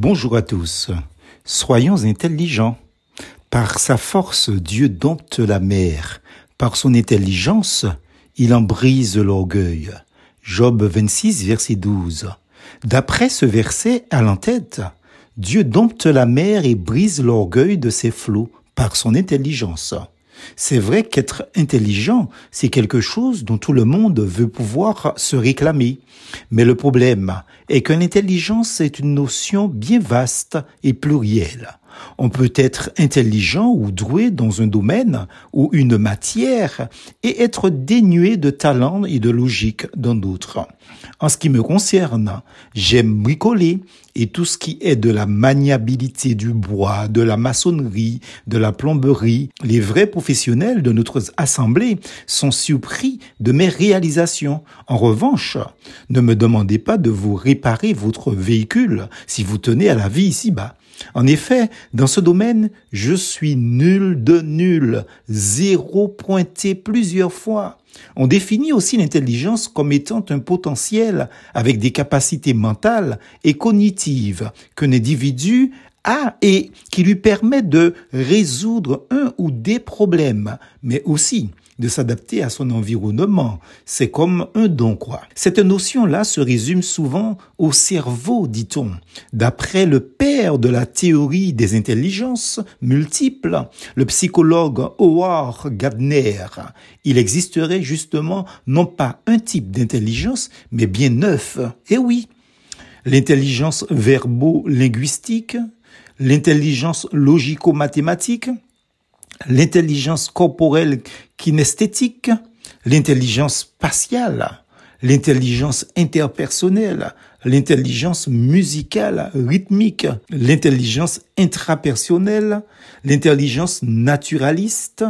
Bonjour à tous. Soyons intelligents. Par sa force, Dieu dompte la mer. Par son intelligence, il en brise l'orgueil. Job 26, verset 12. D'après ce verset à l'entête, Dieu dompte la mer et brise l'orgueil de ses flots par son intelligence. C'est vrai qu'être intelligent, c'est quelque chose dont tout le monde veut pouvoir se réclamer. Mais le problème est que l'intelligence est une notion bien vaste et plurielle. On peut être intelligent ou doué dans un domaine ou une matière et être dénué de talent et de logique dans d'autres. En ce qui me concerne, j'aime bricoler et tout ce qui est de la maniabilité du bois, de la maçonnerie, de la plomberie. Les vrais professionnels de notre assemblée sont surpris de mes réalisations. En revanche, ne me demandez pas de vous réparer votre véhicule si vous tenez à la vie ici-bas. En effet, dans ce domaine, je suis nul de nul, zéro pointé plusieurs fois. On définit aussi l'intelligence comme étant un potentiel avec des capacités mentales et cognitives qu'un individu a et qui lui permet de résoudre un ou des problèmes, mais aussi de s'adapter à son environnement. C'est comme un don, quoi. Cette notion-là se résume souvent au cerveau, dit-on. D'après le père de la théorie des intelligences multiples, le psychologue Howard Gardner, il existerait justement non pas un type d'intelligence, mais bien neuf. Et oui, l'intelligence verbo-linguistique, l'intelligence logico-mathématique, l'intelligence corporelle kinesthétique, l'intelligence spatiale, l'intelligence interpersonnelle, l'intelligence musicale, rythmique, l'intelligence intrapersonnelle, l'intelligence naturaliste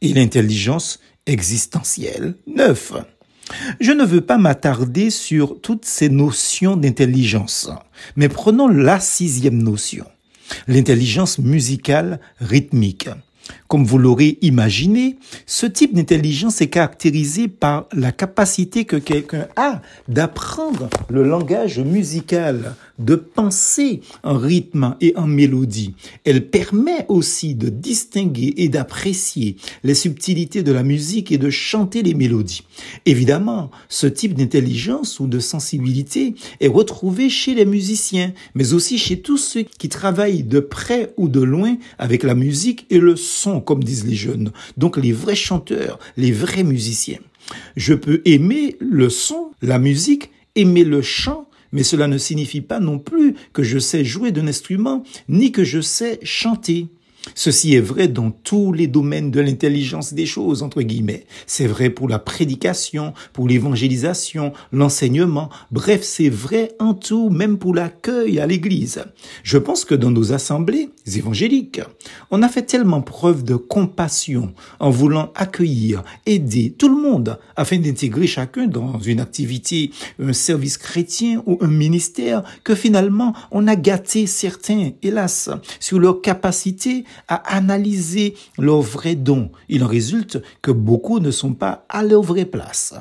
et l'intelligence existentielle. Neuf. Je ne veux pas m'attarder sur toutes ces notions d'intelligence, mais prenons la sixième notion, l'intelligence musicale rythmique. Comme vous l'aurez imaginé, ce type d'intelligence est caractérisé par la capacité que quelqu'un a d'apprendre le langage musical, de penser en rythme et en mélodie. Elle permet aussi de distinguer et d'apprécier les subtilités de la musique et de chanter les mélodies. Évidemment, ce type d'intelligence ou de sensibilité est retrouvé chez les musiciens, mais aussi chez tous ceux qui travaillent de près ou de loin avec la musique et le son, comme disent les jeunes. Donc les vrais chanteurs, les vrais musiciens. Je peux aimer le son, la musique, aimer le chant, mais cela ne signifie pas non plus que je sais jouer d'un instrument, ni que je sais chanter. Ceci est vrai dans tous les domaines de l'intelligence des choses, entre guillemets. C'est vrai pour la prédication, pour l'évangélisation, l'enseignement. Bref, c'est vrai en tout, même pour l'accueil à l'église. Je pense que dans nos assemblées évangéliques, on a fait tellement preuve de compassion en voulant accueillir, aider tout le monde afin d'intégrer chacun dans une activité, un service chrétien ou un ministère que finalement on a gâté certains, hélas, sur leur capacité à analyser leurs vrais dons. Il en résulte que beaucoup ne sont pas à leur vraie place.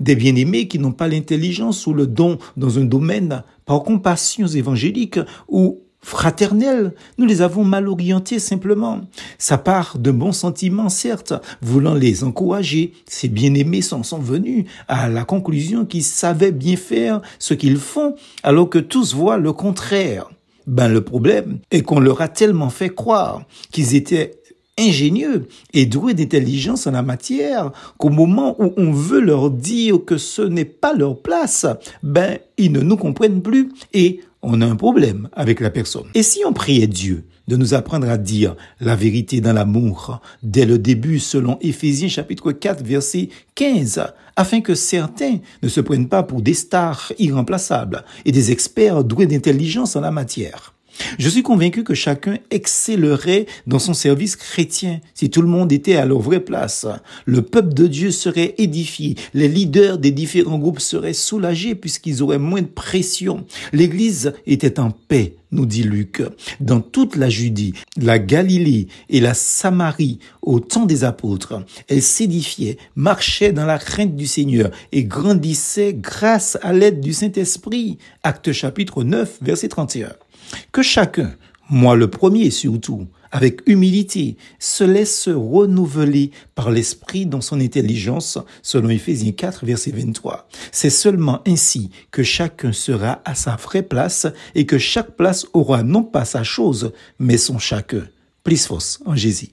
Des bien-aimés qui n'ont pas l'intelligence ou le don dans un domaine par compassion évangélique ou fraternelle, nous les avons mal orientés simplement. Ça part de bons sentiments, certes, voulant les encourager. Ces bien-aimés sont, sont venus à la conclusion qu'ils savaient bien faire ce qu'ils font, alors que tous voient le contraire. Ben, le problème est qu'on leur a tellement fait croire qu'ils étaient ingénieux et doués d'intelligence en la matière qu'au moment où on veut leur dire que ce n'est pas leur place, ben, ils ne nous comprennent plus et on a un problème avec la personne. Et si on priait Dieu de nous apprendre à dire la vérité dans l'amour dès le début selon Éphésiens chapitre 4 verset 15 afin que certains ne se prennent pas pour des stars irremplaçables et des experts doués d'intelligence en la matière. Je suis convaincu que chacun excellerait dans son service chrétien si tout le monde était à leur vraie place. Le peuple de Dieu serait édifié, les leaders des différents groupes seraient soulagés puisqu'ils auraient moins de pression. L'Église était en paix, nous dit Luc, dans toute la Judée, la Galilée et la Samarie au temps des apôtres. Elle s'édifiait, marchait dans la crainte du Seigneur et grandissait grâce à l'aide du Saint-Esprit. Acte chapitre 9, verset 31. Que chacun, moi le premier surtout, avec humilité, se laisse renouveler par l'Esprit dans son intelligence, selon Ephésiens 4, verset 23. C'est seulement ainsi que chacun sera à sa vraie place et que chaque place aura non pas sa chose, mais son chacun. Plus force en Jésus.